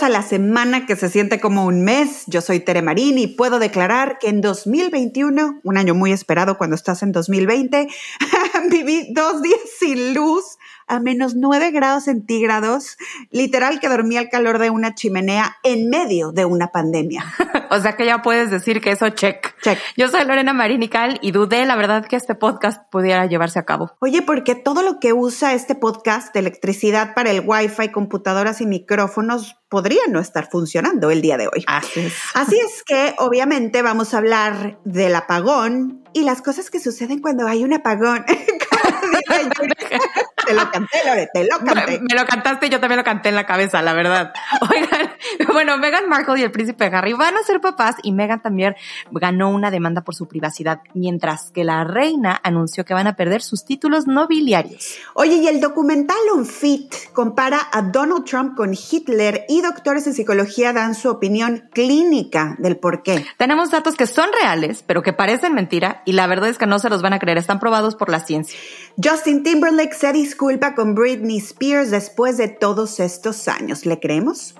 A la semana que se siente como un mes. Yo soy Tere Marín y puedo declarar que en 2021, un año muy esperado cuando estás en 2020, viví dos días sin luz a menos 9 grados centígrados, literal que dormía al calor de una chimenea en medio de una pandemia. o sea que ya puedes decir que eso check. Check. Yo soy Lorena Marinical y dudé la verdad que este podcast pudiera llevarse a cabo. Oye, porque todo lo que usa este podcast de electricidad para el wifi, computadoras y micrófonos podría no estar funcionando el día de hoy. Así es. Así es que obviamente vamos a hablar del apagón y las cosas que suceden cuando hay un apagón. te lo canté, Lore, te lo canté. Me, lo cantaste y yo también lo canté en la cabeza, la verdad. Oigan, bueno, Meghan Markle y el príncipe Harry van a ser papás y Meghan también ganó una demanda por su privacidad, mientras que la reina anunció que van a perder sus títulos nobiliarios. Oye, y el documental Unfit compara a Donald Trump con Hitler y doctores en psicología dan su opinión clínica del por qué. Tenemos datos que son reales, pero que parecen mentira y la verdad es que no se los van a creer, están probados por la ciencia. Justin Timberlake se disculpa con Britney Spears después de todos estos años. ¿Le creemos?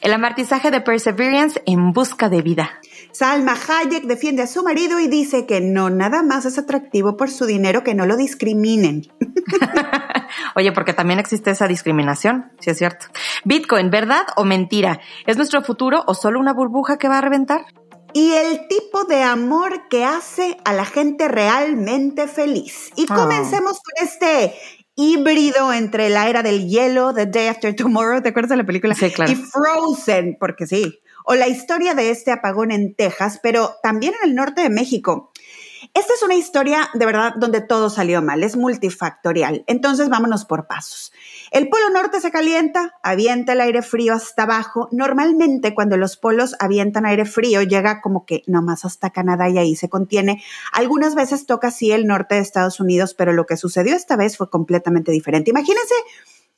El amartizaje de Perseverance en busca de vida. Salma Hayek defiende a su marido y dice que no nada más es atractivo por su dinero, que no lo discriminen. Oye, porque también existe esa discriminación, si es cierto. Bitcoin, ¿verdad o mentira? ¿Es nuestro futuro o solo una burbuja que va a reventar? Y el tipo de amor que hace a la gente realmente feliz. Y ah. comencemos con este híbrido entre la era del hielo, The Day After Tomorrow, ¿te acuerdas de la película? Sí, claro. Y Frozen, porque sí. O la historia de este apagón en Texas, pero también en el norte de México. Esta es una historia de verdad donde todo salió mal, es multifactorial. Entonces vámonos por pasos. El polo norte se calienta, avienta el aire frío hasta abajo. Normalmente cuando los polos avientan aire frío llega como que nomás hasta Canadá y ahí se contiene. Algunas veces toca así el norte de Estados Unidos, pero lo que sucedió esta vez fue completamente diferente. Imagínense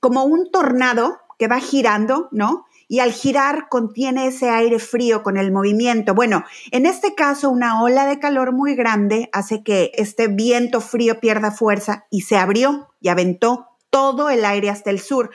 como un tornado que va girando, ¿no? Y al girar contiene ese aire frío con el movimiento. Bueno, en este caso una ola de calor muy grande hace que este viento frío pierda fuerza y se abrió y aventó todo el aire hasta el sur.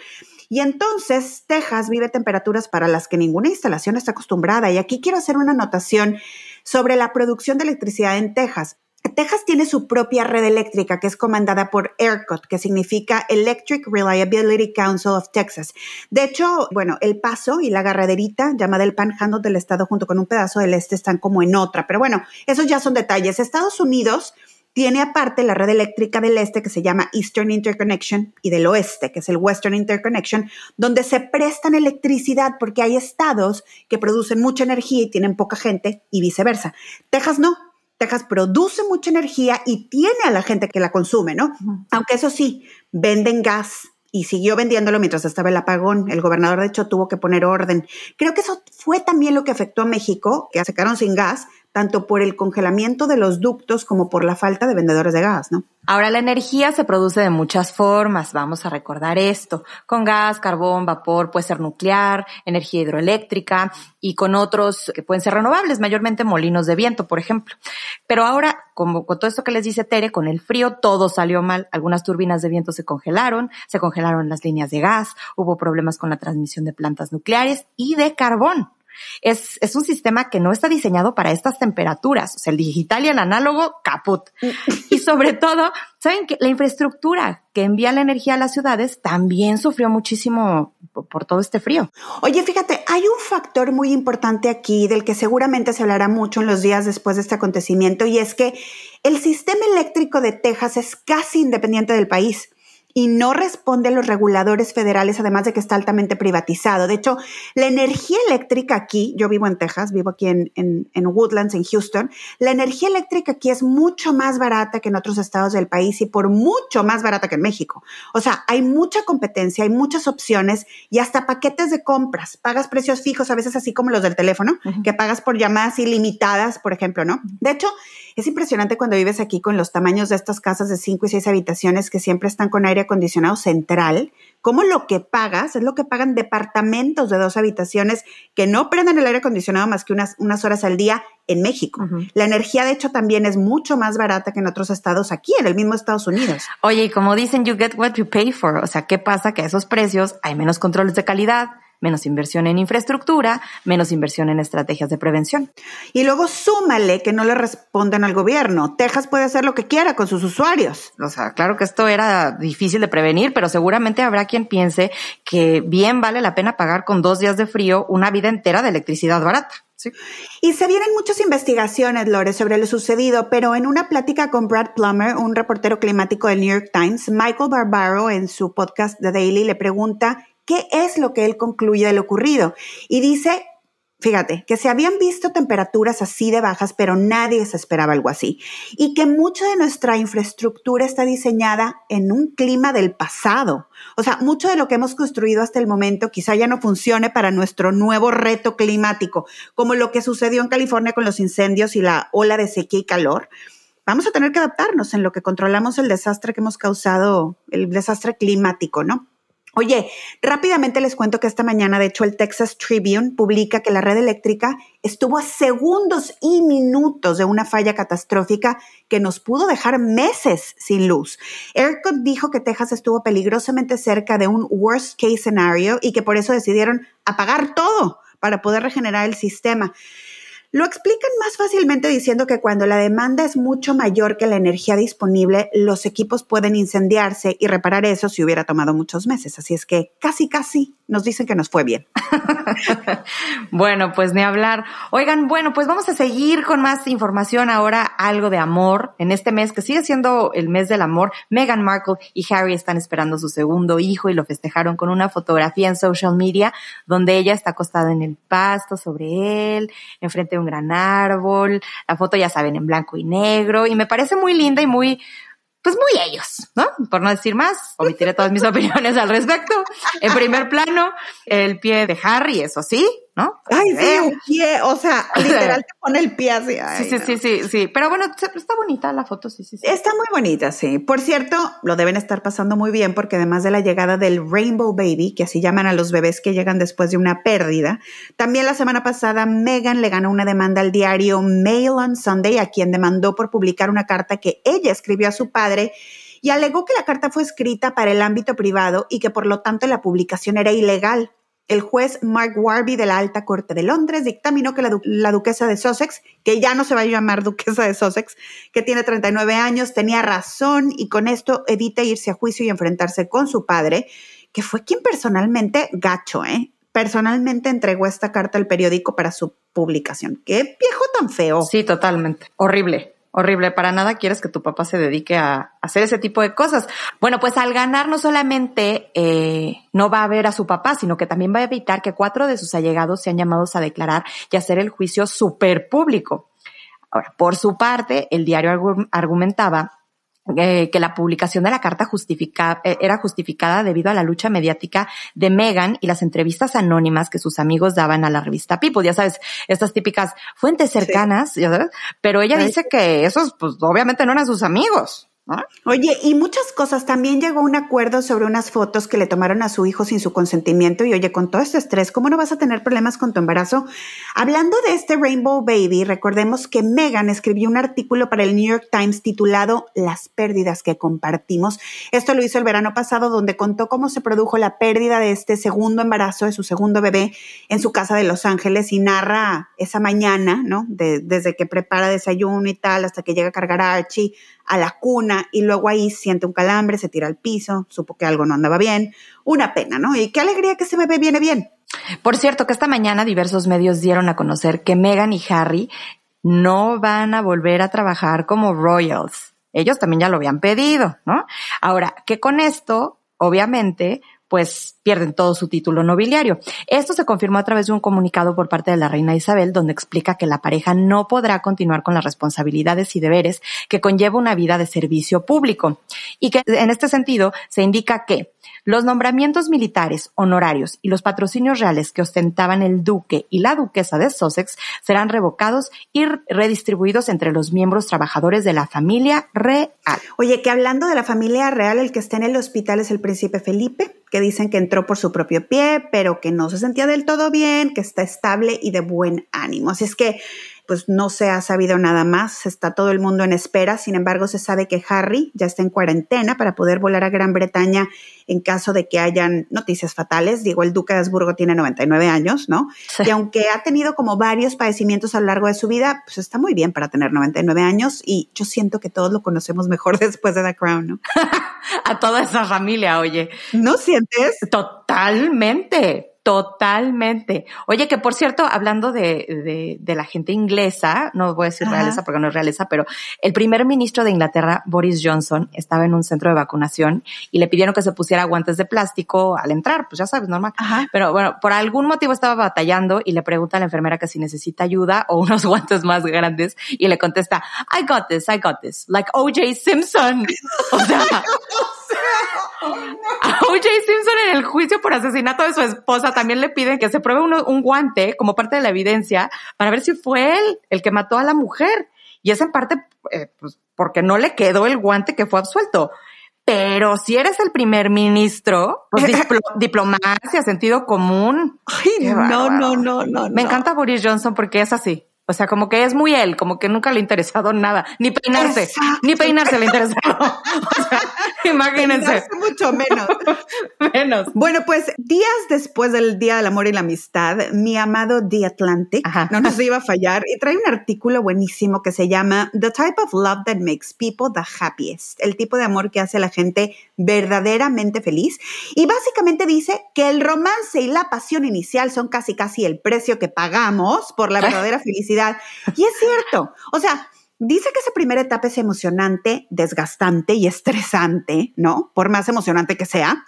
Y entonces Texas vive temperaturas para las que ninguna instalación está acostumbrada. Y aquí quiero hacer una anotación sobre la producción de electricidad en Texas. Texas tiene su propia red eléctrica que es comandada por ERCOT, que significa Electric Reliability Council of Texas. De hecho, bueno, El Paso y la Garraderita, llamada el Panhandle del estado junto con un pedazo del este, están como en otra. Pero bueno, esos ya son detalles. Estados Unidos tiene aparte la red eléctrica del este que se llama Eastern Interconnection y del oeste, que es el Western Interconnection, donde se prestan electricidad porque hay estados que producen mucha energía y tienen poca gente y viceversa. Texas no, Texas produce mucha energía y tiene a la gente que la consume, ¿no? Aunque eso sí, venden gas y siguió vendiéndolo mientras estaba el apagón. El gobernador, de hecho, tuvo que poner orden. Creo que eso fue también lo que afectó a México, que se quedaron sin gas, tanto por el congelamiento de los ductos como por la falta de vendedores de gas, ¿no? Ahora, la energía se produce de muchas formas, vamos a recordar esto, con gas, carbón, vapor, puede ser nuclear, energía hidroeléctrica y con otros que pueden ser renovables, mayormente molinos de viento, por ejemplo. Pero ahora, como con todo esto que les dice Tere, con el frío todo salió mal, algunas turbinas de viento se congelaron, se congelaron las líneas de gas, hubo problemas con la transmisión de plantas nucleares y de carbón. Es, es un sistema que no está diseñado para estas temperaturas. O sea, el digital y el análogo, caput. y sobre todo, saben que la infraestructura que envía la energía a las ciudades también sufrió muchísimo por todo este frío. Oye, fíjate, hay un factor muy importante aquí del que seguramente se hablará mucho en los días después de este acontecimiento y es que el sistema eléctrico de Texas es casi independiente del país y no responde a los reguladores federales, además de que está altamente privatizado. De hecho, la energía eléctrica aquí, yo vivo en Texas, vivo aquí en, en, Woodlands, en Houston, la energía eléctrica aquí es mucho más barata que en otros estados del país y por mucho más barata que en México. O sea, hay mucha competencia, hay muchas opciones y hasta paquetes de compras. Pagas precios fijos, a veces así como los del teléfono, que pagas por llamadas ilimitadas, por ejemplo, ¿no? De hecho, es impresionante cuando vives aquí con los tamaños de estas casas de cinco y seis habitaciones que siempre están con aire acondicionado central, como lo que pagas es lo que pagan departamentos de dos habitaciones que no prenden el aire acondicionado más que unas, unas horas al día en México. La energía, de hecho, también es mucho más barata que en otros estados aquí, en el mismo Estados Unidos. Oye, y como dicen, you get what you pay for. O sea, ¿qué pasa? Que a esos precios hay menos controles de calidad, menos inversión en infraestructura, menos inversión en estrategias de prevención. Y luego súmale que no le responden al gobierno. Texas puede hacer lo que quiera con sus usuarios. O sea, claro que esto era difícil de prevenir, pero seguramente habrá quien piense que bien vale la pena pagar con dos días de frío una vida entera de electricidad barata. Y se vienen muchas investigaciones, Lore, sobre lo sucedido, pero en una plática con Brad Plummer, un reportero climático del New York Times, Michael Barbaro en su podcast The Daily le pregunta qué es lo que él concluye de lo ocurrido. Y dice Fíjate, que se habían visto temperaturas así de bajas, pero nadie se esperaba algo así. Y que mucha de nuestra infraestructura está diseñada en un clima del pasado. O sea, mucho de lo que hemos construido hasta el momento quizá ya no funcione para nuestro nuevo reto climático, como lo que sucedió en California con los incendios y la ola de sequía y calor. Vamos a tener que adaptarnos en lo que controlamos el desastre que hemos causado, el desastre climático, ¿no? Oye, rápidamente les cuento que esta mañana, de hecho, el Texas Tribune publica que la red eléctrica estuvo a segundos y minutos de una falla catastrófica que nos pudo dejar meses sin luz. ERCOT dijo que Texas estuvo peligrosamente cerca de un worst case scenario y que por eso decidieron apagar todo para poder regenerar el sistema. Lo explican más fácilmente diciendo que cuando la demanda es mucho mayor que la energía disponible, los equipos pueden incendiarse y reparar eso si hubiera tomado muchos meses. Así es que casi, casi nos dicen que nos fue bien. bueno, pues ni hablar. Oigan, bueno, pues vamos a seguir con más información ahora, algo de amor. En este mes, que sigue siendo el mes del amor, Meghan Markle y Harry están esperando su segundo hijo y lo festejaron con una fotografía en social media donde ella está acostada en el pasto sobre él, enfrente de un gran árbol, la foto ya saben en blanco y negro y me parece muy linda y muy, pues muy ellos, ¿no? Por no decir más, omitiré todas mis opiniones al respecto. En primer plano, el pie de Harry, eso sí, ¿no? Ay, sí, un pie, o sea, literal te pone el pie así. sí, sí, sí, sí, sí, pero bueno, está bonita la foto, sí, sí, sí. Está muy bonita, sí. Por cierto, lo deben estar pasando muy bien porque además de la llegada del Rainbow Baby, que así llaman a los bebés que llegan después de una pérdida, también la semana pasada Megan le ganó una demanda al diario Mail on Sunday, a quien demandó por publicar una carta que ella escribió a su padre y alegó que la carta fue escrita para el ámbito privado y que por lo tanto la publicación era ilegal. El juez Mark Warby de la Alta Corte de Londres dictaminó que la, duquesa de Sussex, que ya no se va a llamar duquesa de Sussex, que tiene 39 años, tenía razón y con esto evita irse a juicio y enfrentarse con su padre, que fue quien personalmente, gacho, ¿eh? Personalmente entregó esta carta al periódico para su publicación. Qué viejo tan feo. Sí, totalmente. Horrible horrible. Para nada quieres que tu papá se dedique a hacer ese tipo de cosas. Bueno, pues al ganar no solamente eh, no va a ver a su papá, sino que también va a evitar que cuatro de sus allegados sean llamados a declarar y hacer el juicio super público. Ahora, por su parte, el diario argumentaba eh, que la publicación de la carta justifica, eh, era justificada debido a la lucha mediática de Megan y las entrevistas anónimas que sus amigos daban a la revista People. Ya sabes, estas típicas fuentes cercanas, ya sabes, pero ella dice que esos, pues obviamente no eran sus amigos. Oye, y muchas cosas. También llegó un acuerdo sobre unas fotos que le tomaron a su hijo sin su consentimiento. Y oye, con todo este estrés, ¿cómo no vas a tener problemas con tu embarazo? Hablando de este Rainbow Baby, recordemos que Megan escribió un artículo para el New York Times titulado Las pérdidas que compartimos. Esto lo hizo el verano pasado, donde contó cómo se produjo la pérdida de este segundo embarazo de su segundo bebé en su casa de Los Ángeles y narra esa mañana, ¿no? desde que prepara desayuno y tal, hasta que llega a cargar a Archie a la cuna y luego ahí siente un calambre, se tira al piso, supo que algo no andaba bien. Una pena, ¿no? Y qué alegría que ese bebé viene bien. Por cierto, que esta mañana diversos medios dieron a conocer que Meghan y Harry no van a volver a trabajar como royals. Ellos también ya lo habían pedido, ¿no? Ahora, que con esto, obviamente, pues pierden todo su título nobiliario. Esto se confirmó a través de un comunicado por parte de la reina Isabel, donde explica que la pareja no podrá continuar con las responsabilidades y deberes que conlleva una vida de servicio público. Y que en este sentido se indica que los nombramientos militares, honorarios y los patrocinios reales que ostentaban el duque y la duquesa de Sussex serán revocados y redistribuidos entre los miembros trabajadores de la familia real. Oye, que hablando de la familia real, el que está en el hospital es el príncipe Felipe, que dicen que entró por su propio pie, pero que no se sentía del todo bien, que está estable y de buen ánimo. Así es que pues no se ha sabido nada más, está todo el mundo en espera, sin embargo se sabe que Harry ya está en cuarentena para poder volar a Gran Bretaña en caso de que hayan noticias fatales. Digo, el duque de Habsburgo tiene 99 años, ¿no? Y aunque ha tenido como varios padecimientos a lo largo de su vida, pues está muy bien para tener 99 años y yo siento que todos lo conocemos mejor después de The Crown, ¿no? a toda esa familia, oye. ¿No sientes? Totalmente. Totalmente. Oye, que por cierto, hablando de, de, la gente inglesa, no voy a decir realeza porque no es realeza, pero el primer ministro de Inglaterra, Boris Johnson, estaba en un centro de vacunación y le pidieron que se pusiera guantes de plástico al entrar, pues ya sabes, normal. Pero bueno, por algún motivo estaba batallando y le pregunta a la enfermera que si necesita ayuda o unos guantes más grandes y le contesta, I got this, I got this, like OJ Simpson. O sea, a O.J. Simpson en el juicio por asesinato de su esposa también le piden que se pruebe un guante como parte de la evidencia para ver si fue él el que mató a la mujer. Y es en parte eh, pues, porque no le quedó el guante que fue absuelto. Pero si eres el primer ministro, pues diplomacia, sentido común. Ay, no, no, no, no. Me encanta Boris Johnson porque es así. O sea, como que es muy él, como que nunca le ha interesado nada, ni peinarse, ni peinarse le ha interesado. O sea, imagínense. mucho menos. menos. Bueno, pues días después del Día del Amor y la Amistad, mi amado The Atlantic no nos iba a fallar y trae un artículo buenísimo que se llama The Type of Love That Makes People the Happiest, el tipo de amor que hace a la gente verdaderamente feliz. Y básicamente dice que el romance y la pasión inicial son casi casi el precio que pagamos por la verdadera felicidad y es cierto, o sea, dice que esa primera etapa es emocionante, desgastante y estresante, ¿no? Por más emocionante que sea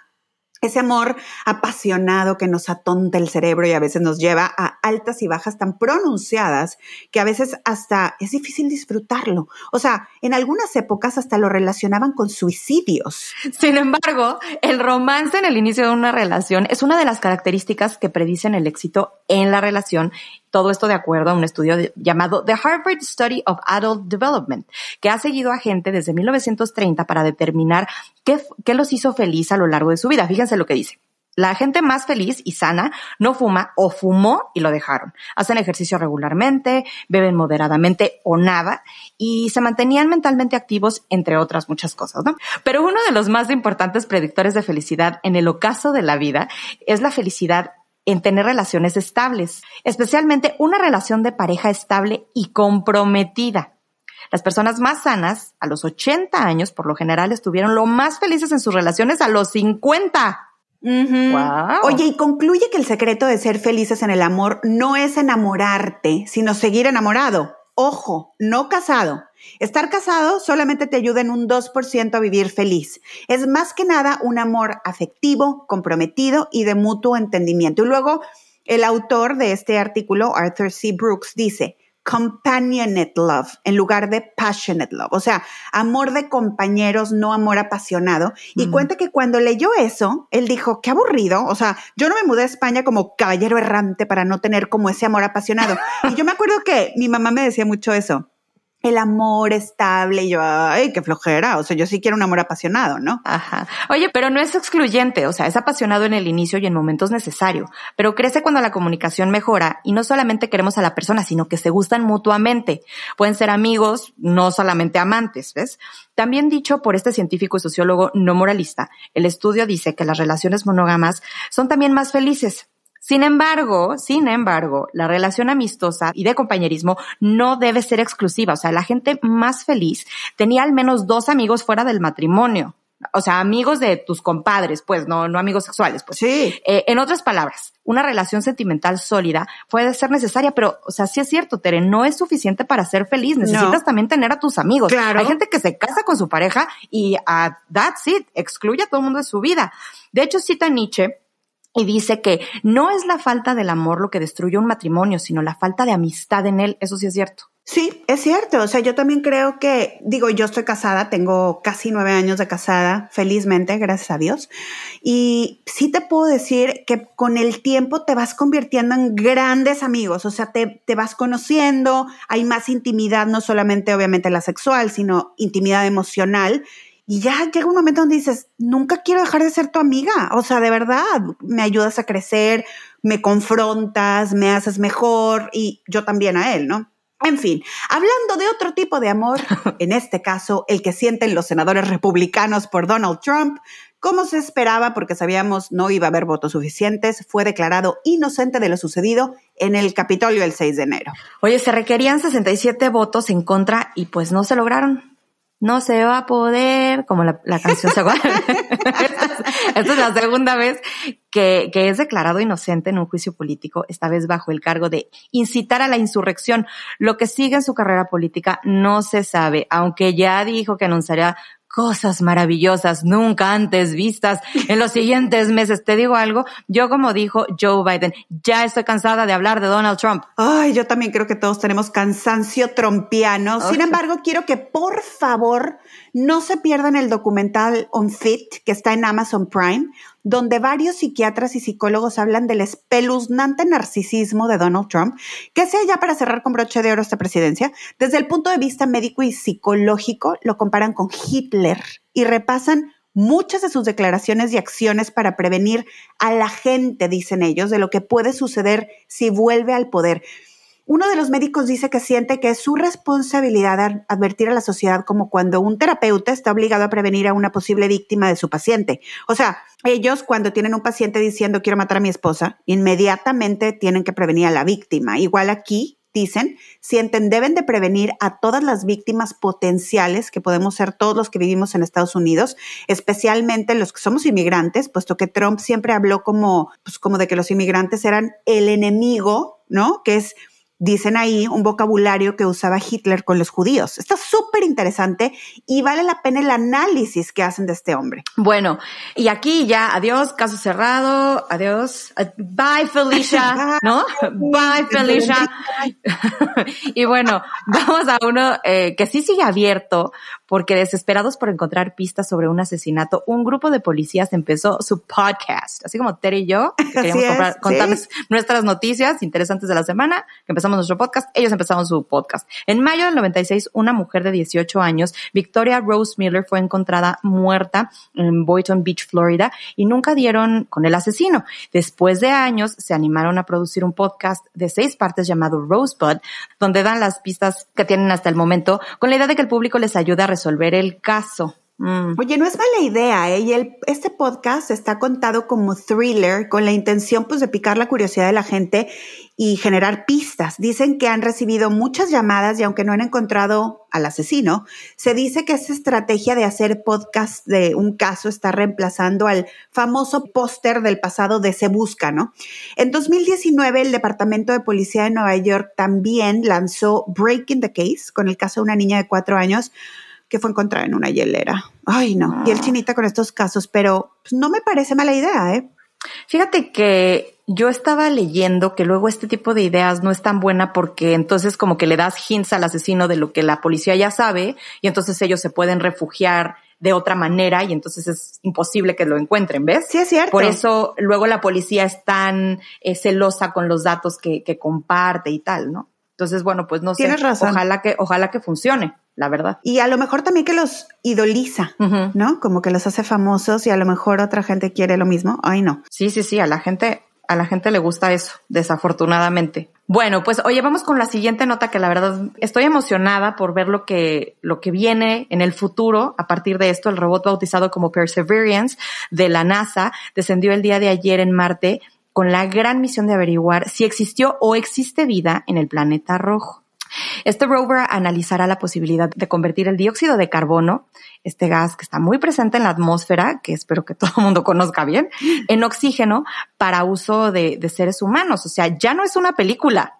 ese amor apasionado que nos atonta el cerebro y a veces nos lleva a altas y bajas tan pronunciadas que a veces hasta es difícil disfrutarlo. O sea, en algunas épocas hasta lo relacionaban con suicidios. Sin embargo, el romance en el inicio de una relación es una de las características que predicen el éxito en la relación todo esto de acuerdo a un estudio llamado The Harvard Study of Adult Development, que ha seguido a gente desde 1930 para determinar qué, qué los hizo feliz a lo largo de su vida. Fíjense lo que dice. La gente más feliz y sana no fuma o fumó y lo dejaron. Hacen ejercicio regularmente, beben moderadamente o nada y se mantenían mentalmente activos, entre otras muchas cosas, ¿no? Pero uno de los más importantes predictores de felicidad en el ocaso de la vida es la felicidad en tener relaciones estables, especialmente una relación de pareja estable y comprometida. Las personas más sanas, a los 80 años, por lo general, estuvieron lo más felices en sus relaciones a los 50. Oye, y concluye que el secreto de ser felices en el amor no es enamorarte, sino seguir enamorado. Ojo, no casado. Estar casado solamente te ayuda en un 2% a vivir feliz. Es más que nada un amor afectivo, comprometido y de mutuo entendimiento. Y luego el autor de este artículo, Arthur C. Brooks, dice, companionate love en lugar de passionate love, o sea, amor de compañeros, no amor apasionado. Y cuenta que cuando leyó eso, él dijo, qué aburrido, o sea, yo no me mudé a España como caballero errante para no tener como ese amor apasionado. y yo me acuerdo que mi mamá me decía mucho eso el amor estable y yo, ay, qué flojera, o sea, yo sí quiero un amor apasionado, ¿no? Ajá. Oye, pero no es excluyente, o sea, es apasionado en el inicio y en momentos necesarios, pero crece cuando la comunicación mejora y no solamente queremos a la persona, sino que se gustan mutuamente. Pueden ser amigos, no solamente amantes, ¿ves? También dicho por este científico y sociólogo no moralista, el estudio dice que las relaciones monógamas son también más felices, sin embargo, sin embargo, la relación amistosa y de compañerismo no debe ser exclusiva. O sea, la gente más feliz tenía al menos dos amigos fuera del matrimonio. O sea, amigos de tus compadres, pues, no, no amigos sexuales, pues. Sí. Eh, en otras palabras, una relación sentimental sólida puede ser necesaria, pero, o sea, sí es cierto, Tere, no es suficiente para ser feliz. Necesitas también tener a tus amigos. Claro. Hay gente que se casa con su pareja y a that's it, excluye a todo el mundo de su vida. De hecho, cita Nietzsche y dice que no es la falta del amor lo que destruye un matrimonio, sino la falta de amistad en él. Eso sí es cierto. Sí, es cierto. O sea, yo también creo que, digo, yo estoy casada, tengo casi nueve años de casada, felizmente, gracias a Dios. Y sí te puedo decir que con el tiempo te vas convirtiendo en grandes amigos. O sea, te, te vas conociendo, hay más intimidad, no solamente obviamente la sexual, sino intimidad emocional. Y ya llega un momento donde dices, nunca quiero dejar de ser tu amiga. O sea, de verdad, me ayudas a crecer, me confrontas, me haces mejor y yo también a él, ¿no? En fin, hablando de otro tipo de amor, en este caso el que sienten los senadores republicanos por Donald Trump, como se esperaba, porque sabíamos no iba a haber votos suficientes, fue declarado inocente de lo sucedido en el Capitolio el 6 de enero. Oye, se requerían 67 votos en contra y pues no se lograron no se va a poder, como la, canción se acuerda. esta, es la segunda vez que, que, es declarado inocente en un juicio político, esta vez bajo el cargo de incitar a la insurrección. Lo que sigue en su carrera política no se sabe, aunque ya dijo que anunciaría cosas maravillosas nunca antes vistas en los siguientes meses. Te digo algo, yo como dijo Joe Biden, ya estoy cansada de hablar de Donald Trump. Ay, yo también creo que todos tenemos cansancio trompiano. Sin embargo, quiero que por favor no se pierdan el documental On Fit que está en Amazon Prime donde varios psiquiatras y psicólogos hablan del espeluznante narcisismo de Donald Trump, que sea ya para cerrar con broche de oro esta presidencia, desde el punto de vista médico y psicológico, lo comparan con Hitler y repasan muchas de sus declaraciones y acciones para prevenir a la gente, dicen ellos, de lo que puede suceder si vuelve al poder. Uno de los médicos dice que siente que es su responsabilidad advertir a la sociedad como cuando un terapeuta está obligado a prevenir a una posible víctima de su paciente. O sea, ellos cuando tienen un paciente diciendo quiero matar a mi esposa, inmediatamente tienen que prevenir a la víctima. Igual aquí dicen, sienten, deben de prevenir a todas las víctimas potenciales que podemos ser todos los que vivimos en Estados Unidos, especialmente los que somos inmigrantes, puesto que Trump siempre habló como, pues como de que los inmigrantes eran el enemigo, ¿no? Que es dicen ahí un vocabulario que usaba Hitler con los judíos. Está súper interesante y vale la pena el análisis que hacen de este hombre. Bueno, y aquí ya, adiós, caso cerrado, adiós, bye Felicia, ¿no? Bye Felicia. y bueno, vamos a uno eh, que sí sigue abierto, porque desesperados por encontrar pistas sobre un asesinato, un grupo de policías empezó su podcast, así como Terry y yo, que queríamos contarles nuestras noticias interesantes de la semana, que empezamos nuestro podcast, ellos empezaron su podcast. En mayo del 96, una mujer de 18 años, Victoria Rose Miller, fue encontrada muerta en Boynton Beach, Florida, y nunca dieron con el asesino. Después de años, se animaron a producir un podcast de seis partes llamado Rosebud, donde dan las pistas que tienen hasta el momento, con la idea de que el público les ayude a resolver el caso. Mm. Oye, no es mala idea, ¿eh? Y el, este podcast está contado como thriller con la intención pues de picar la curiosidad de la gente y generar pistas. Dicen que han recibido muchas llamadas y aunque no han encontrado al asesino, se dice que esa estrategia de hacer podcast de un caso está reemplazando al famoso póster del pasado de Se Busca, ¿no? En 2019, el Departamento de Policía de Nueva York también lanzó Breaking the Case con el caso de una niña de cuatro años que fue encontrada en una hielera. Ay, no. Y el chinita con estos casos, pero pues, no me parece mala idea, ¿eh? Fíjate que yo estaba leyendo que luego este tipo de ideas no es tan buena porque entonces como que le das hints al asesino de lo que la policía ya sabe y entonces ellos se pueden refugiar de otra manera y entonces es imposible que lo encuentren, ¿ves? Sí, es cierto. Por eso luego la policía es tan eh, celosa con los datos que, que comparte y tal, ¿no? Entonces, bueno, pues no sé. Razón. Ojalá que, ojalá que funcione, la verdad. Y a lo mejor también que los idoliza, ¿no? Como que los hace famosos y a lo mejor otra gente quiere lo mismo. Ay, no. Sí, sí, sí, a la gente, a la gente le gusta eso, desafortunadamente. Bueno, pues oye, vamos con la siguiente nota que la verdad estoy emocionada por ver lo que, lo que viene en el futuro a partir de esto. El robot bautizado como Perseverance de la NASA descendió el día de ayer en Marte con la gran misión de averiguar si existió o existe vida en el planeta rojo. Este rover analizará la posibilidad de convertir el dióxido de carbono, este gas que está muy presente en la atmósfera, que espero que todo el mundo conozca bien, en oxígeno para uso de, de seres humanos. O sea, ya no es una película,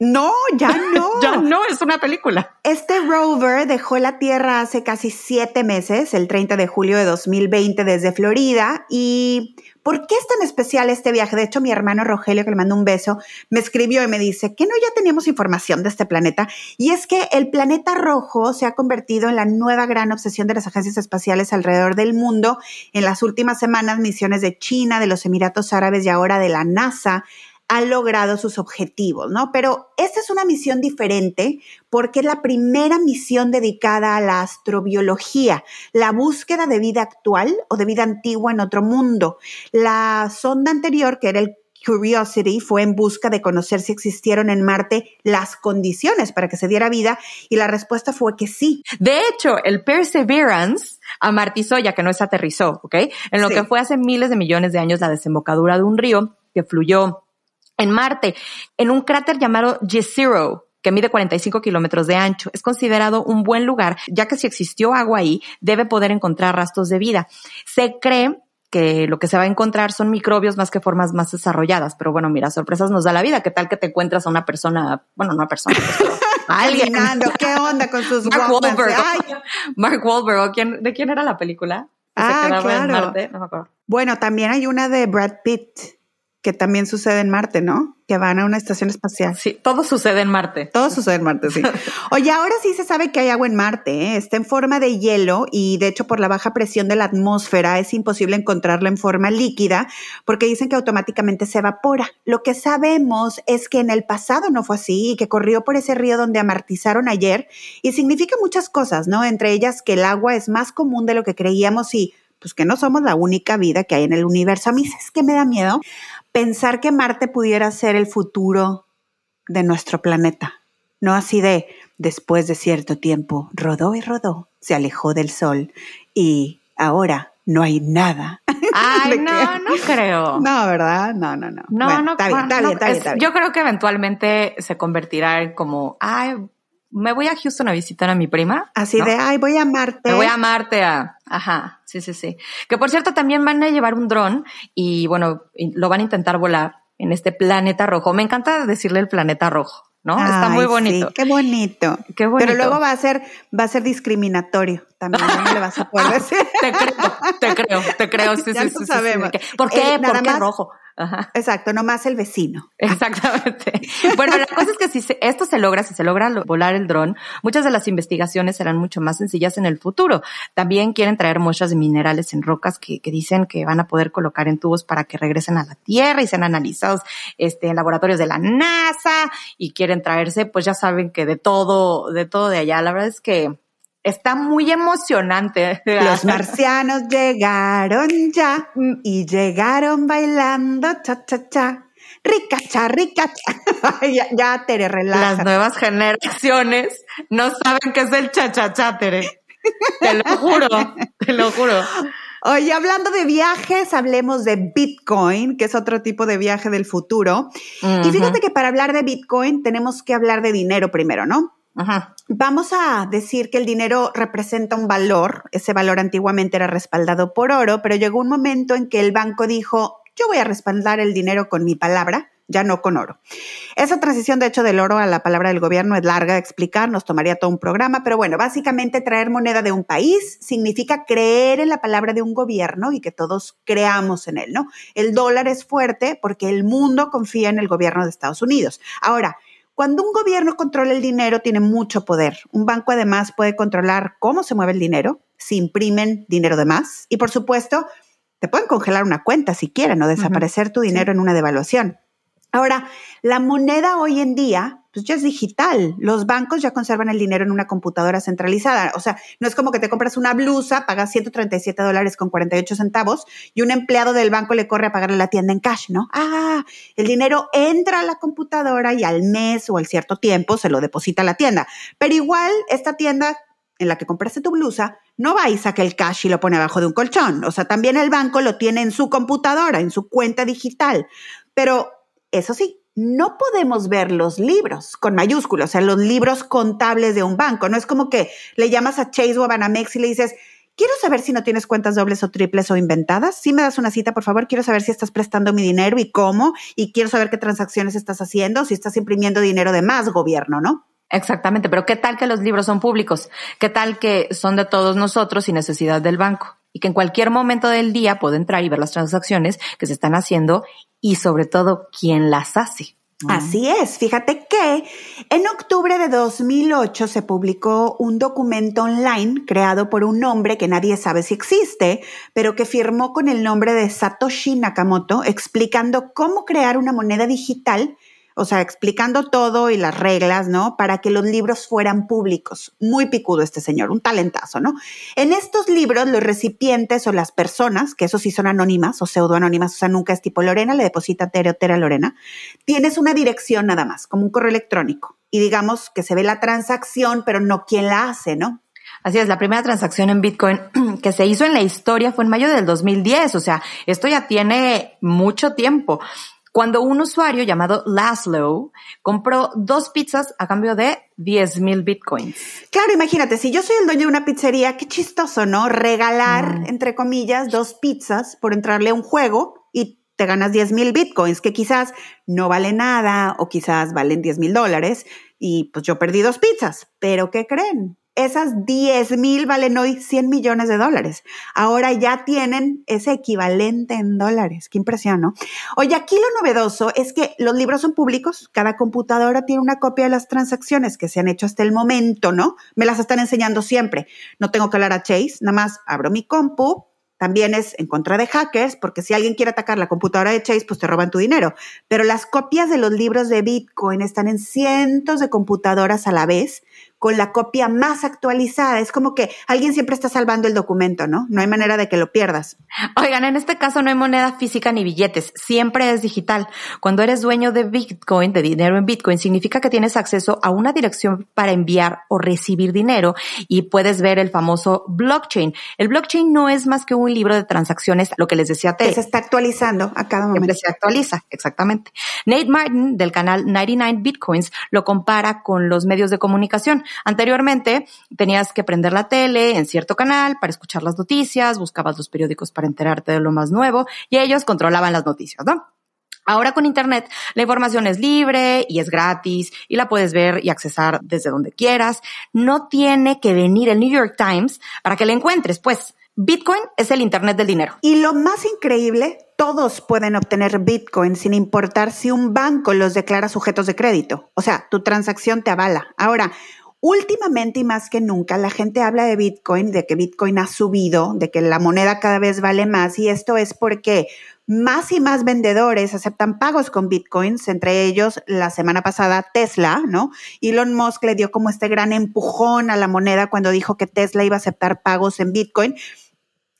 no, ya no. ya no es una película. Este rover dejó la Tierra hace casi siete meses, el 30 de julio de 2020 desde Florida. ¿Y por qué es tan especial este viaje? De hecho, mi hermano Rogelio, que le mando un beso, me escribió y me dice que no ya teníamos información de este planeta. Y es que el planeta rojo se ha convertido en la nueva gran obsesión de las agencias espaciales alrededor del mundo. En las últimas semanas, misiones de China, de los Emiratos Árabes y ahora de la NASA han logrado sus objetivos, ¿no? Pero esta es una misión diferente porque es la primera misión dedicada a la astrobiología, la búsqueda de vida actual o de vida antigua en otro mundo. La sonda anterior, que era el Curiosity fue en busca de conocer si existieron en Marte las condiciones para que se diera vida y la respuesta fue que sí. De hecho, el Perseverance amartizó, ya que no se aterrizó, ¿ok? En lo que fue hace miles de millones de años la desembocadura de un río que fluyó en Marte, en un cráter llamado Jezero, que mide 45 kilómetros de ancho. Es considerado un buen lugar, ya que si existió agua ahí, debe poder encontrar rastros de vida. Se cree que lo que se va a encontrar son microbios más que formas más desarrolladas. Pero bueno, mira, sorpresas nos da la vida. ¿Qué tal que te encuentras a una persona, bueno, no una persona, pues, alguien. ¿Qué onda con sus Mark Wahlberg. Mark Wahlberg. ¿quién, ¿De quién era la película? Ah, claro. No me acuerdo. Bueno, también hay una de Brad Pitt que también sucede en Marte, ¿no? Que van a una estación espacial. Sí, todo sucede en Marte. Todo sucede en Marte, sí. Oye, ahora sí se sabe que hay agua en Marte, ¿eh? está en forma de hielo y de hecho por la baja presión de la atmósfera es imposible encontrarla en forma líquida porque dicen que automáticamente se evapora. Lo que sabemos es que en el pasado no fue así y que corrió por ese río donde amartizaron ayer y significa muchas cosas, ¿no? Entre ellas que el agua es más común de lo que creíamos y pues que no somos la única vida que hay en el universo. A mí es que me da miedo pensar que Marte pudiera ser el futuro de nuestro planeta. No así de, después de cierto tiempo, rodó y rodó, se alejó del Sol y ahora no hay nada. Ay, no, no creo. No, ¿verdad? No, no, no. No, no, está bien, está, bien, está, bien, Yo creo que eventualmente se convertirá en como, ay, me voy a Houston a visitar a mi prima. Así de, ay, voy a Marte. Me voy a Marte a, ajá, sí, sí, sí. Que por cierto también van a llevar un dron y bueno, lo van a intentar volar en este planeta rojo. Me encanta decirle el planeta rojo. ¿no? Está muy bonito. Sí, qué bonito. Qué bonito. Pero luego va a ser, va a ser discriminatorio. También no le vas a poder decir. te creo, te creo, te creo. Sí, ya sí, sí, sabemos. ¿Por qué? Eh, ¿Por qué rojo? Ajá. Exacto, nomás el vecino. Exactamente. bueno, la cosa es que si esto se logra, si se logra volar el dron, muchas de las investigaciones serán mucho más sencillas en el futuro. También quieren traer muestras de minerales en rocas que, que, dicen que van a poder colocar en tubos para que regresen a la Tierra y sean analizados este, en laboratorios de la NASA y quieren traerse, pues ya saben que de todo, de todo de allá. La verdad es que Está muy emocionante. Los marcianos llegaron ya y llegaron bailando cha cha cha. Rica cha, rica cha. ya, ya, Tere, relaja. Las nuevas generaciones no saben qué es el cha cha cha, Tere. Te lo juro, te lo juro. Oye, hablando de viajes, hablemos de Bitcoin, que es otro tipo de viaje del futuro. Y fíjate que para hablar de Bitcoin tenemos que hablar de dinero primero, ¿no? Vamos a decir que el dinero representa un valor. Ese valor antiguamente era respaldado por oro, pero llegó un momento en que el banco dijo, yo voy a respaldar el dinero con mi palabra, ya no con oro. Esa transición, de hecho, del oro a la palabra del gobierno es larga de explicar, nos tomaría todo un programa, pero bueno, básicamente traer moneda de un país significa creer en la palabra de un gobierno y que todos creamos en él, ¿no? El dólar es fuerte porque el mundo confía en el gobierno de Estados Unidos. Ahora, cuando un gobierno controla el dinero, tiene mucho poder. Un banco además puede controlar cómo se mueve el dinero, si imprimen dinero de más. Y por supuesto, te pueden congelar una cuenta si quieren o desaparecer tu dinero en una devaluación. Ahora, la moneda hoy en día pues ya es digital. Los bancos ya conservan el dinero en una computadora centralizada. O sea, no es como que te compras una blusa, pagas 137 dólares con 48 centavos y un empleado del banco le corre a pagarle la tienda en cash, ¿no? Ah, el dinero entra a la computadora y al mes o al cierto tiempo se lo deposita a la tienda. Pero igual esta tienda en la que compraste tu blusa no va y saca el cash y lo pone abajo de un colchón. O sea, también el banco lo tiene en su computadora, en su cuenta digital. Pero eso sí, no podemos ver los libros con mayúsculos, o sea, los libros contables de un banco. No es como que le llamas a Chase o a Banamex y le dices, quiero saber si no tienes cuentas dobles o triples o inventadas. Si me das una cita, por favor, quiero saber si estás prestando mi dinero y cómo, y quiero saber qué transacciones estás haciendo, si estás imprimiendo dinero de más gobierno, ¿no? Exactamente, pero ¿qué tal que los libros son públicos? ¿Qué tal que son de todos nosotros sin necesidad del banco? Y que en cualquier momento del día puedo entrar y ver las transacciones que se están haciendo y sobre todo quién las hace. Así es, fíjate que en octubre de 2008 se publicó un documento online creado por un hombre que nadie sabe si existe, pero que firmó con el nombre de Satoshi Nakamoto explicando cómo crear una moneda digital o sea, explicando todo y las reglas, ¿no? Para que los libros fueran públicos. Muy picudo este señor, un talentazo, ¿no? En estos libros, los recipientes o las personas, que eso sí son anónimas o pseudoanónimas, o sea, nunca es tipo Lorena, le deposita Tere Lorena, tienes una dirección nada más, como un correo electrónico. Y digamos que se ve la transacción, pero no quién la hace, ¿no? Así es, la primera transacción en Bitcoin que se hizo en la historia fue en mayo del 2010, o sea, esto ya tiene mucho tiempo cuando un usuario llamado Laszlo compró dos pizzas a cambio de 10 mil bitcoins. Claro, imagínate, si yo soy el dueño de una pizzería, qué chistoso, ¿no? Regalar, mm. entre comillas, dos pizzas por entrarle a un juego y te ganas 10 mil bitcoins, que quizás no vale nada o quizás valen 10 mil dólares y pues yo perdí dos pizzas, pero ¿qué creen? Esas 10 mil valen hoy 100 millones de dólares. Ahora ya tienen ese equivalente en dólares. Qué impresión, ¿no? Oye, aquí lo novedoso es que los libros son públicos. Cada computadora tiene una copia de las transacciones que se han hecho hasta el momento, ¿no? Me las están enseñando siempre. No tengo que hablar a Chase, nada más abro mi compu, también es en contra de hackers, porque si alguien quiere atacar la computadora de Chase, pues te roban tu dinero. Pero las copias de los libros de Bitcoin están en cientos de computadoras a la vez, con la copia más actualizada. Es como que alguien siempre está salvando el documento, ¿no? No hay manera de que lo pierdas. Oigan, en este caso no hay moneda física ni billetes, siempre es digital. Cuando eres dueño de Bitcoin, de dinero en Bitcoin, significa que tienes acceso a una dirección para enviar o recibir dinero y puedes ver el famoso blockchain. El blockchain no es más que un libro de transacciones, lo que les decía Ted. se está actualizando a cada momento. Siempre se actualiza, exactamente. Nate Martin del canal 99 Bitcoins lo compara con los medios de comunicación. Anteriormente tenías que prender la tele en cierto canal para escuchar las noticias, buscabas los periódicos para enterarte de lo más nuevo y ellos controlaban las noticias, ¿no? Ahora con Internet la información es libre y es gratis y la puedes ver y accesar desde donde quieras. No tiene que venir el New York Times para que la encuentres, pues. Bitcoin es el Internet del dinero. Y lo más increíble, todos pueden obtener Bitcoin sin importar si un banco los declara sujetos de crédito. O sea, tu transacción te avala. Ahora, Últimamente y más que nunca, la gente habla de Bitcoin, de que Bitcoin ha subido, de que la moneda cada vez vale más y esto es porque más y más vendedores aceptan pagos con Bitcoins, entre ellos la semana pasada Tesla, ¿no? Elon Musk le dio como este gran empujón a la moneda cuando dijo que Tesla iba a aceptar pagos en Bitcoin.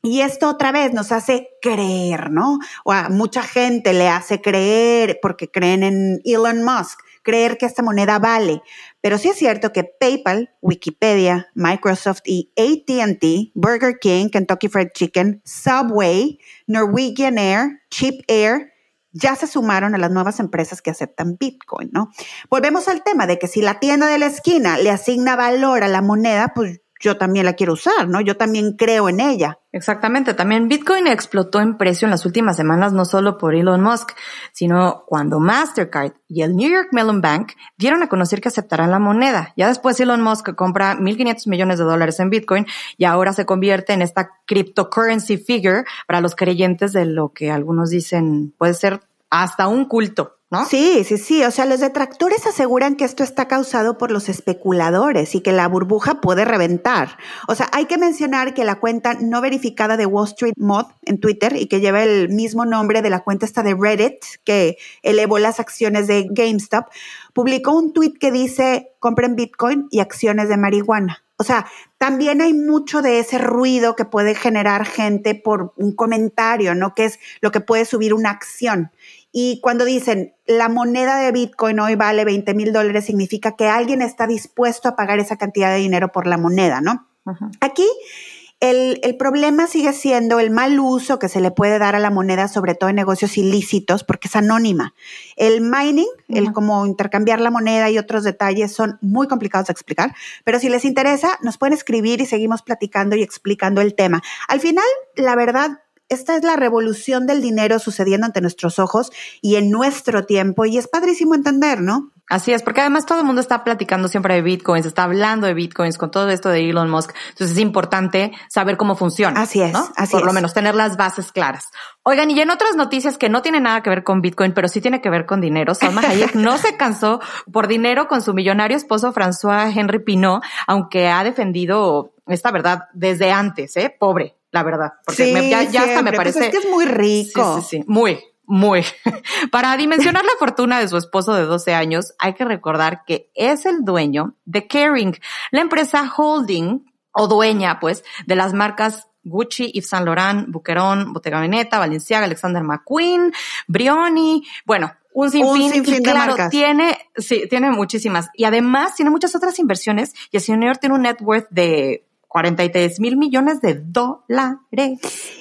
Y esto otra vez nos hace creer, ¿no? O a mucha gente le hace creer porque creen en Elon Musk creer que esta moneda vale. Pero sí es cierto que PayPal, Wikipedia, Microsoft y ATT, Burger King, Kentucky Fried Chicken, Subway, Norwegian Air, Cheap Air, ya se sumaron a las nuevas empresas que aceptan Bitcoin, ¿no? Volvemos al tema de que si la tienda de la esquina le asigna valor a la moneda, pues yo también la quiero usar, ¿no? Yo también creo en ella. Exactamente. También Bitcoin explotó en precio en las últimas semanas, no solo por Elon Musk, sino cuando Mastercard y el New York Mellon Bank dieron a conocer que aceptarán la moneda. Ya después Elon Musk compra 1.500 millones de dólares en Bitcoin y ahora se convierte en esta cryptocurrency figure para los creyentes de lo que algunos dicen puede ser hasta un culto. Sí, sí, sí. O sea, los detractores aseguran que esto está causado por los especuladores y que la burbuja puede reventar. O sea, hay que mencionar que la cuenta no verificada de Wall Street Mod en Twitter y que lleva el mismo nombre de la cuenta esta de Reddit que elevó las acciones de GameStop, publicó un tweet que dice compren Bitcoin y acciones de marihuana. O sea, también hay mucho de ese ruido que puede generar gente por un comentario, ¿no? Que es lo que puede subir una acción. Y cuando dicen la moneda de Bitcoin hoy vale 20 mil dólares, significa que alguien está dispuesto a pagar esa cantidad de dinero por la moneda, ¿no? Aquí el, problema sigue siendo el mal uso que se le puede dar a la moneda, sobre todo en negocios ilícitos, porque es anónima. El mining, el como intercambiar la moneda y otros detalles son muy complicados de explicar, pero si les interesa, nos pueden escribir y seguimos platicando y explicando el tema. Al final, la verdad, esta es la revolución del dinero sucediendo ante nuestros ojos y en nuestro tiempo y es padrísimo entender, ¿no? Así es, porque además todo el mundo está platicando siempre de bitcoins, está hablando de bitcoins con todo esto de Elon Musk. Entonces es importante saber cómo funciona. Así es, ¿no? así Por lo menos tener las bases claras. Oigan, y en otras noticias que no tienen nada que ver con bitcoin, pero sí tiene que ver con dinero, Salma Hayek no se cansó por dinero con su millonario esposo François Henry Pinot, aunque ha defendido esta verdad desde antes, ¿eh? Pobre la verdad. Porque ya, hasta me pues parece. es que es muy rico. Sí, sí, sí. Muy. Muy. Para dimensionar la fortuna de su esposo de 12 años, hay que recordar que es el dueño de Caring, la empresa holding o dueña, pues, de las marcas Gucci, Yves Saint Laurent, Buquerón, Bottega Veneta, Valenciaga, Alexander McQueen, Brioni, bueno, un sinfín, un sinfín y claro, tiene, sí, tiene muchísimas. Y además tiene muchas otras inversiones y el señor tiene un net worth de 43 mil millones de dólares.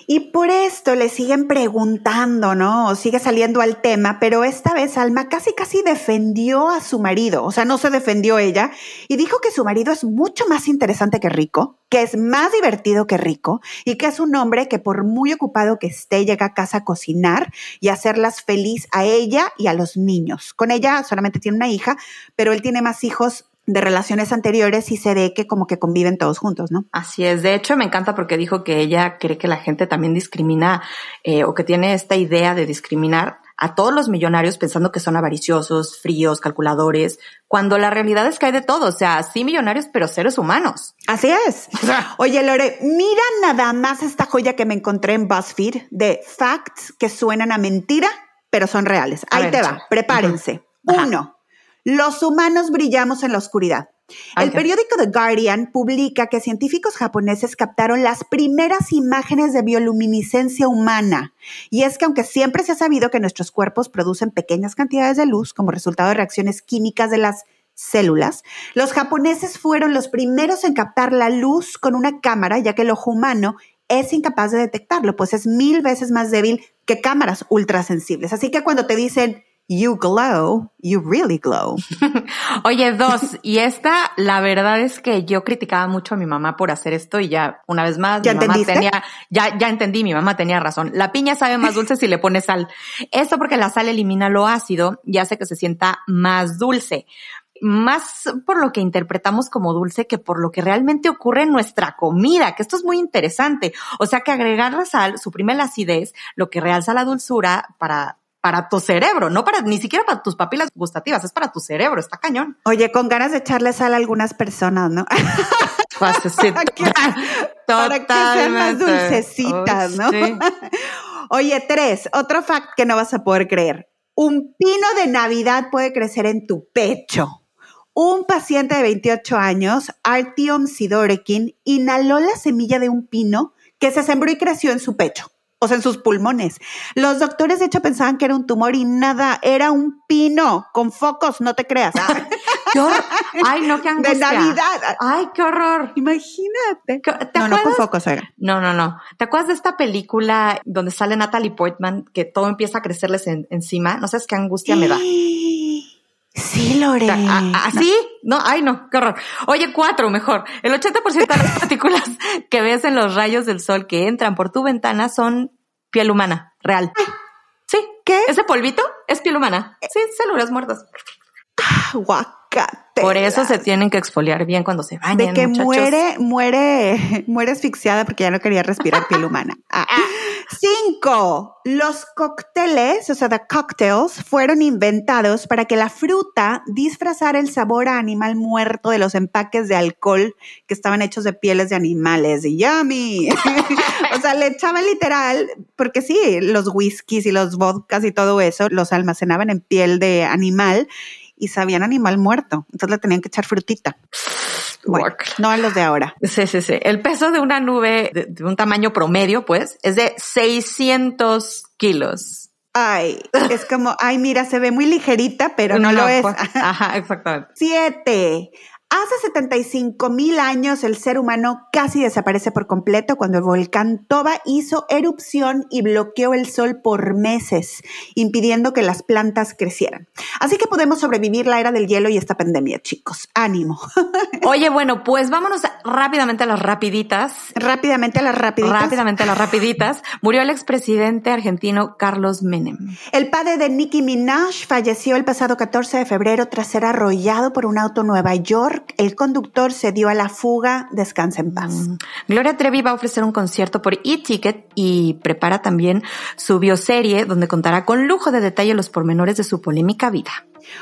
Y por esto le siguen preguntando, ¿no? Sigue saliendo al tema, pero esta vez Alma casi casi defendió a su marido, o sea, no se defendió ella, y dijo que su marido es mucho más interesante que rico, que es más divertido que rico, y que es un hombre que por muy ocupado que esté, llega a casa a cocinar y hacerlas feliz a ella y a los niños. Con ella solamente tiene una hija, pero él tiene más hijos de relaciones anteriores y se ve que como que conviven todos juntos, ¿no? Así es. De hecho, me encanta porque dijo que ella cree que la gente también discrimina eh, o que tiene esta idea de discriminar a todos los millonarios pensando que son avariciosos, fríos, calculadores, cuando la realidad es que hay de todo, o sea, sí millonarios, pero seres humanos. Así es. Oye, Lore, mira nada más esta joya que me encontré en BuzzFeed de facts que suenan a mentira, pero son reales. Ahí te va, prepárense. Uno. Los humanos brillamos en la oscuridad. El periódico The Guardian publica que científicos japoneses captaron las primeras imágenes de bioluminiscencia humana. Y es que aunque siempre se ha sabido que nuestros cuerpos producen pequeñas cantidades de luz como resultado de reacciones químicas de las células, los japoneses fueron los primeros en captar la luz con una cámara, ya que el ojo humano es incapaz de detectarlo, pues es mil veces más débil que cámaras ultrasensibles. Así que cuando te dicen You glow, you really glow. Oye, dos, y esta, la verdad es que yo criticaba mucho a mi mamá por hacer esto y ya, una vez más, ¿Ya mi mamá tenía, ya, ya entendí, mi mamá tenía razón. La piña sabe más dulce si le pones sal. Esto porque la sal elimina lo ácido y hace que se sienta más dulce más por lo que interpretamos como dulce que por lo que realmente ocurre en nuestra comida, que esto es muy interesante. O sea que agregar la sal suprime la acidez, lo que realza la dulzura para para tu cerebro, no para ni siquiera para tus papilas gustativas, es para tu cerebro, está cañón. Oye, con ganas de echarle sal a algunas personas, ¿no? para, que, para que sean más dulcecitas, ¿no? Oye, tres, otro fact que no vas a poder creer. Un pino de Navidad puede crecer en tu pecho. Un paciente de 28 años, Artyom Sidorekin, inhaló la semilla de un pino que se sembró y creció en su pecho o sea, en sus pulmones. Los doctores, de hecho, pensaban que era un tumor y nada, era un pino con focos, no te creas. ¿Qué Ay, no, qué angustia. De Navidad. Ay, qué horror. Imagínate. no, no con focos, oiga. No, no, no. ¿Te acuerdas de esta película donde sale Natalie Portman que todo empieza a crecerles encima? No sabes qué angustia me da. Sí, Lore. ¿Así? No. ay, no, qué horror. Oye, cuatro, mejor. El 80% de las partículas que ves en los rayos del sol que entran por tu ventana son piel humana, real. Sí. ¿Qué? Ese polvito es piel humana. Sí, células muertas. Ah, por eso se tienen que exfoliar bien cuando se bañan. De que muere, muere, muere asfixiada porque ya no quería respirar piel humana. Ah. Cinco. Los cócteles, o sea, the cocktails, fueron inventados para que la fruta disfrazara el sabor a animal muerto de los empaques de alcohol que estaban hechos de pieles de animales. ¡Yummy! o sea, le echaban literal, porque sí, los whiskies y los vodkas y todo eso los almacenaban en piel de animal y sabían animal muerto. Entonces le tenían que echar frutita. Bueno, no a los de ahora. Sí, sí, sí. El peso de una nube de, un tamaño promedio, pues, es de 600 kilos. Ay, es como, ay, mira, se ve muy ligerita, pero no, lo es. Pues, ajá, exactamente. Siete. Hace 75 mil años el ser humano casi desaparece por completo cuando el volcán Toba hizo erupción y bloqueó el sol por meses, impidiendo que las plantas crecieran. Así que podemos sobrevivir la era del hielo y esta pandemia, chicos. Ánimo. Oye, bueno, pues vámonos rápidamente a las rapiditas. Rápidamente a las rapiditas. Rápidamente a las rapiditas. Murió el expresidente argentino Carlos Menem. El padre de Nicki Minaj falleció el pasado 14 de febrero tras ser arrollado por un auto en Nueva York el conductor se dio a la fuga. Descansa en paz. Mm. Gloria Trevi va a ofrecer un concierto por e-ticket y prepara también su bioserie donde contará con lujo de detalle los pormenores de su polémica vida.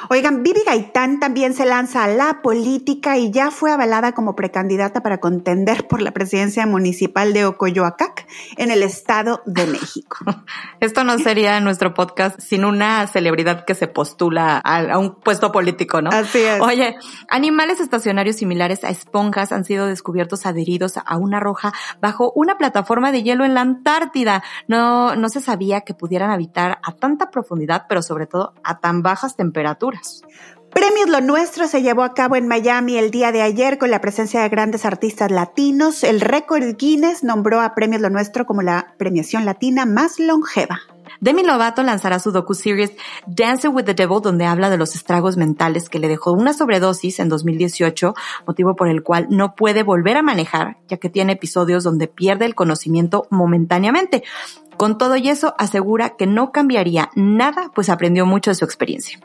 Oigan, Vivi Gaitán también se lanza a la política y ya fue avalada como precandidata para contender por la presidencia municipal de Ocoyoacac en el Estado de México. Esto no sería nuestro podcast sin una celebridad que se postula a, un puesto político, ¿no? Así es. Oye, animales estacionarios similares a esponjas han sido descubiertos adheridos a una roja bajo una plataforma de hielo en la Antártida. No, no se sabía que pudieran habitar a tanta profundidad, pero sobre todo a tan bajas temperaturas Premios Lo Nuestro se llevó a cabo en Miami el día de ayer con la presencia de grandes artistas latinos. El récord Guinness nombró a Premios Lo Nuestro como la premiación latina más longeva. Demi Lovato lanzará su docu-series Dancing with the Devil, donde habla de los estragos mentales que le dejó una sobredosis en 2018, motivo por el cual no puede volver a manejar, ya que tiene episodios donde pierde el conocimiento momentáneamente. Con todo y eso, asegura que no cambiaría nada, pues aprendió mucho de su experiencia.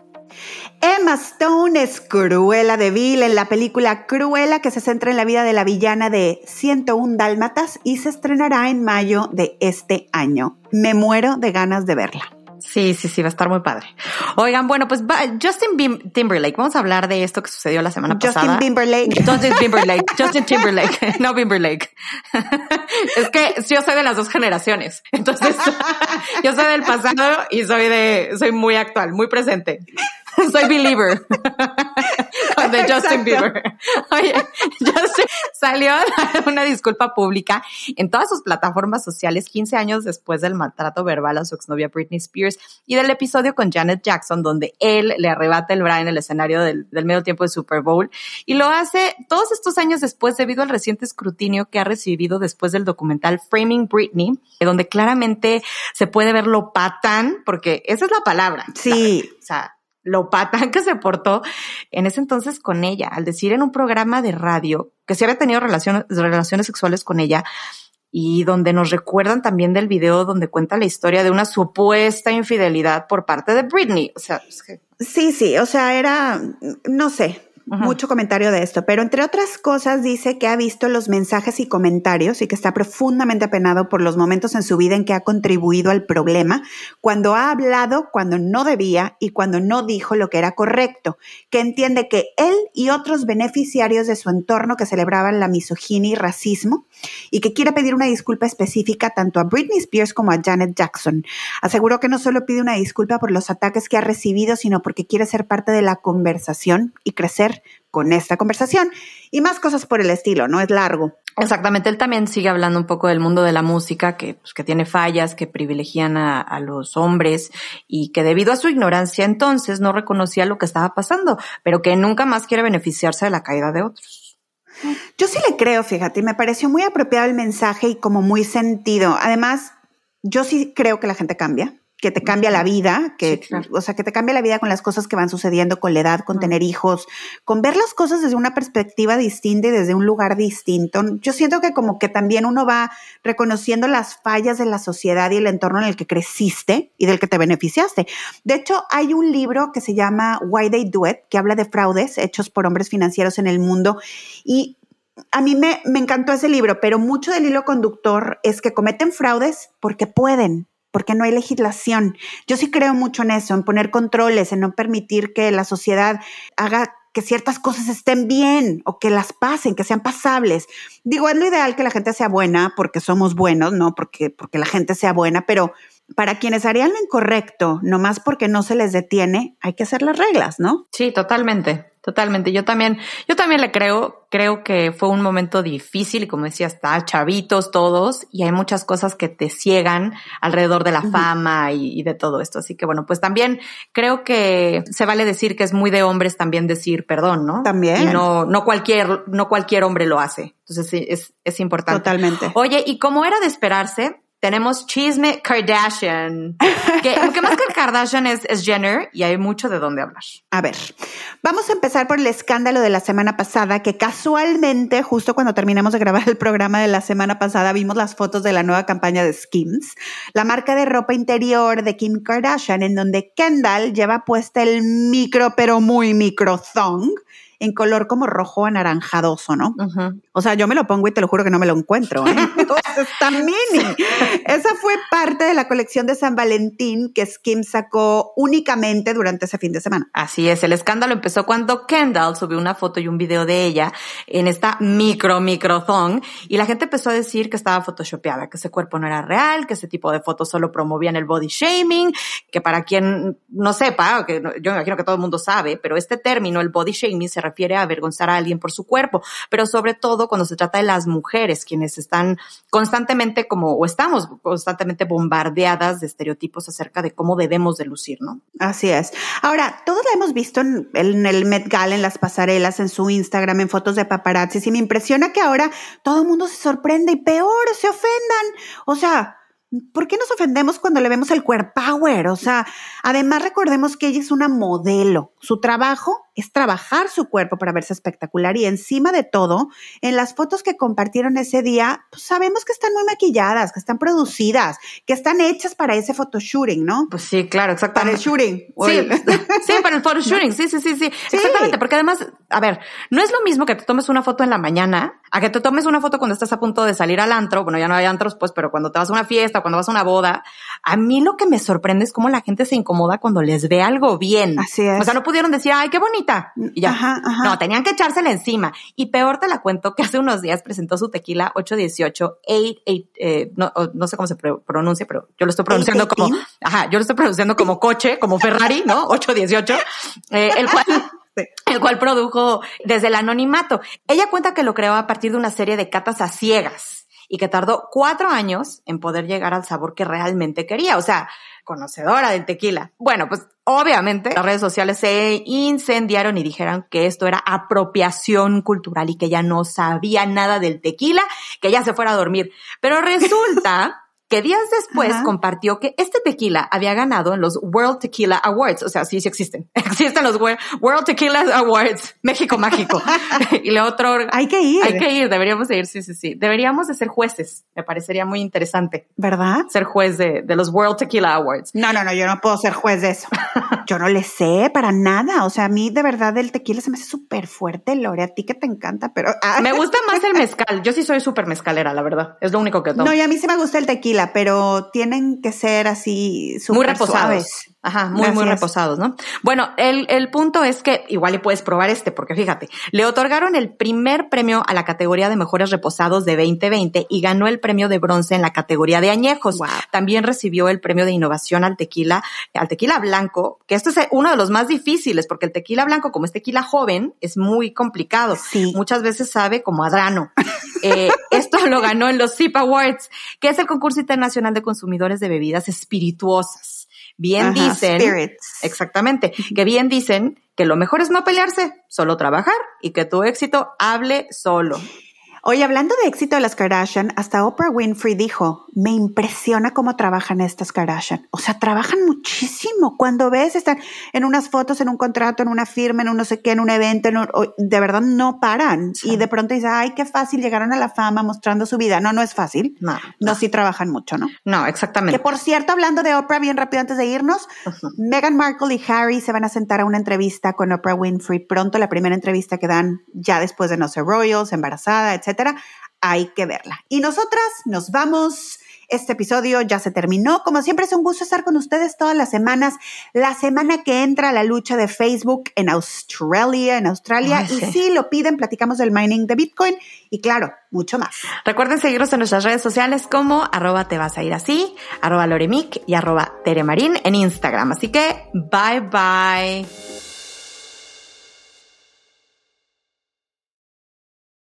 Emma Stone es Cruella de Vil en la película Cruella que se centra en la vida de la villana de 101 Dálmatas y se estrenará en mayo de este año. Me muero de ganas de verla. Sí, sí, sí, va a estar muy padre. Oigan, bueno, pues Justin Timberlake, vamos a hablar de esto que sucedió la semana pasada. Justin Timberlake. Justin Timberlake, Justin Timberlake, no Timberlake. es que yo soy de las dos generaciones, entonces yo soy del pasado y soy de, soy muy actual, muy presente. soy believer. de Justin Bieber. Oye, Justin salió a dar una disculpa pública en todas sus plataformas sociales 15 años después del maltrato verbal a su exnovia Britney Spears y del episodio con Janet Jackson donde él le arrebata el bra en el escenario del, del medio tiempo de Super Bowl y lo hace todos estos años después debido al reciente escrutinio que ha recibido después del documental Framing Britney, donde claramente se puede ver lo patán, porque esa es la palabra. Sí. o sea, lo patán que se portó en ese entonces con ella, al decir en un programa de radio que se había tenido relaciones, relaciones sexuales con ella y donde nos recuerdan también del video donde cuenta la historia de una supuesta infidelidad por parte de Britney. O sea, es que... Sí, sí, o sea, era, no sé, mucho comentario de esto, pero entre otras cosas dice que ha visto los mensajes y comentarios y que está profundamente apenado por los momentos en su vida en que ha contribuido al problema, cuando ha hablado cuando no debía y cuando no dijo lo que era correcto, que entiende que él y otros beneficiarios de su entorno que celebraban la misoginia y racismo y que quiere pedir una disculpa específica tanto a Britney Spears como a Janet Jackson. Aseguró que no solo pide una disculpa por los ataques que ha recibido, sino porque quiere ser parte de la conversación y crecer con esta conversación y más cosas por el estilo, no es largo. Exactamente, él también sigue hablando un poco del mundo de la música, que, pues, que tiene fallas, que privilegian a, a, los hombres y que debido a su ignorancia entonces no reconocía lo que estaba pasando, pero que nunca más quiere beneficiarse de la caída de otros. Yo sí le creo, fíjate, me pareció muy apropiado el mensaje y como muy sentido. Además, yo sí creo que la gente cambia que te cambia la vida, que, o sea, que te cambia la vida con las cosas que van sucediendo, con la edad, con tener hijos, con ver las cosas desde una perspectiva distinta y desde un lugar distinto. Yo siento que como que también uno va reconociendo las fallas de la sociedad y el entorno en el que creciste y del que te beneficiaste. De hecho, hay un libro que se llama Why They Do It, que habla de fraudes hechos por hombres financieros en el mundo y a mí me, me encantó ese libro, pero mucho del hilo conductor es que cometen fraudes porque pueden, porque no hay legislación. Yo sí creo mucho en eso, en poner controles, en no permitir que la sociedad haga que ciertas cosas estén bien o que las pasen, que sean pasables. Digo, es lo ideal que la gente sea buena porque somos buenos, no porque, porque la gente sea buena, pero para quienes harían lo incorrecto, nomás porque no se les detiene, hay que hacer las reglas, ¿no? Sí, totalmente. Totalmente. Yo también, yo también le creo, creo que fue un momento difícil y como decía, está chavitos todos y hay muchas cosas que te ciegan alrededor de la fama y, de todo esto. Así que bueno, pues también creo que se vale decir que es muy de hombres también decir perdón, ¿no? También. Y no, no cualquier, no cualquier hombre lo hace. Entonces sí, es, es importante. Totalmente. Oye, y como era de esperarse, tenemos chisme Kardashian, que, que más que Kardashian es, es, Jenner y hay mucho de dónde hablar. A ver, vamos a empezar por el escándalo de la semana pasada, que casualmente, justo cuando terminamos de grabar el programa de la semana pasada, vimos las fotos de la nueva campaña de Skims, la marca de ropa interior de Kim Kardashian, en donde Kendall lleva puesta el micro, pero muy micro thong en color como rojo anaranjadoso, ¿no? O sea, yo me lo pongo y te lo juro que no me lo encuentro. ¿eh? está mini. Esa fue parte de la colección de San Valentín que Skim sacó únicamente durante ese fin de semana. Así es, el escándalo empezó cuando Kendall subió una foto y un video de ella en esta micro, micro thong y la gente empezó a decir que estaba photoshopeada, que ese cuerpo no era real, que ese tipo de fotos solo promovían el body shaming, que para quien no sepa, que yo me imagino que todo el mundo sabe, pero este término, el body shaming, se refiere a avergonzar a alguien por su cuerpo, pero sobre todo cuando se trata de las mujeres, quienes están constantemente como, o estamos constantemente bombardeadas de estereotipos acerca de cómo debemos de lucir, ¿no? Así es. Ahora, todos la hemos visto en, el Met Gala, en las pasarelas, en su Instagram, en fotos de paparazzi, y me impresiona que ahora todo el mundo se sorprende y peor, se ofendan. O sea, ¿Por qué nos ofendemos cuando le vemos el cuerpo power? O sea, además recordemos que ella es una modelo. Su trabajo es trabajar su cuerpo para verse espectacular y encima de todo, en las fotos que compartieron ese día, pues sabemos que están muy maquilladas, que están producidas, que están hechas para ese photoshooting, ¿no? Pues sí, claro, exactamente. Para el shooting. Sí, sí, para el photoshooting, sí, sí, sí, sí, sí, exactamente, porque además, a ver, no es lo mismo que te tomes una foto en la mañana a que te tomes una foto cuando estás a punto de salir al antro, bueno, ya no hay antros, pues, pero cuando te vas a una fiesta, cuando vas a una boda, a mí lo que me sorprende es cómo la gente se incomoda cuando les ve algo bien. Así es. O sea, no pudieron decir, ay, qué bonito y ya. No, tenían que echársela encima. Y peor te la cuento que hace unos días presentó su tequila 818, 8, eh, no, no, sé cómo se pronuncia, pero yo lo estoy pronunciando como, ajá, yo lo estoy pronunciando como coche, como Ferrari, ¿no? 818, eh, el cual el cual produjo desde el anonimato. Ella cuenta que lo creó a partir de una serie de catas a ciegas y que tardó cuatro años en poder llegar al sabor que realmente quería. O sea, conocedora del tequila. Bueno, pues obviamente las redes sociales se incendiaron y dijeron que esto era apropiación cultural y que ella no sabía nada del tequila, que ya se fuera a dormir. Pero resulta que días después compartió que este tequila había ganado en los World Tequila Awards. O sea, sí, sí existen. Existen los World Tequila Awards. México mágico. y le otro. Hay que ir. Hay que ir. Deberíamos ir. Sí, sí, sí. Deberíamos de ser jueces. Me parecería muy interesante. ¿Verdad? Ser juez de, de los World Tequila Awards. No, no, no. Yo no puedo ser juez de eso. yo no le sé para nada. O sea, a mí de verdad el tequila se me hace súper fuerte, Lore. A ti que te encanta, pero. Ah. me gusta más el mezcal. Yo sí soy súper mezcalera, la verdad. Es lo único que tomo. No, y a mí sí me gusta el tequila pero tienen que ser así muy reposados. Ajá, muy, muy reposados, ¿no? Bueno, el, el punto es que igual le puedes probar este, porque fíjate, le otorgaron el primer premio a la categoría de mejores reposados de 2020 y ganó el premio de bronce en la categoría de añejos. También recibió el premio de innovación al tequila, al tequila blanco, que esto es uno de los más difíciles, porque el tequila blanco, como es tequila joven, es muy complicado. Sí. Muchas veces sabe como adrano. eh, esto lo ganó en los SIP Awards, que es el concurso internacional de consumidores de bebidas espirituosas. Bien dicen, exactamente, que bien dicen que lo mejor es no pelearse, solo trabajar y que tu éxito hable solo. Oye, hablando de éxito de las Kardashian, hasta Oprah Winfrey dijo, me impresiona cómo trabajan estas Kardashian. O sea, trabajan muchísimo. Cuando ves, están en unas fotos, en un contrato, en una firma, en un no sé qué, en un evento, de verdad no paran. Y de pronto dices, ay, qué fácil, llegaron a la fama mostrando su vida. No, no es fácil. No, no, sí trabajan mucho, ¿no? No, exactamente. Que por cierto, hablando de Oprah, bien rápido antes de irnos, Meghan Markle y Harry se van a sentar a una entrevista con Oprah Winfrey pronto, la primera entrevista que dan ya después de No ser Royals, embarazada, etc hay que verla. Y nosotras nos vamos. Este episodio ya se terminó. Como siempre es un gusto estar con ustedes todas las semanas. La semana que entra la lucha de Facebook en Australia, en Australia. y si lo piden, platicamos del mining de Bitcoin y claro, mucho más. Recuerden seguirnos en nuestras redes sociales como arroba te vas a ir así, arroba loremic y arroba teremarín en Instagram. Así que bye bye.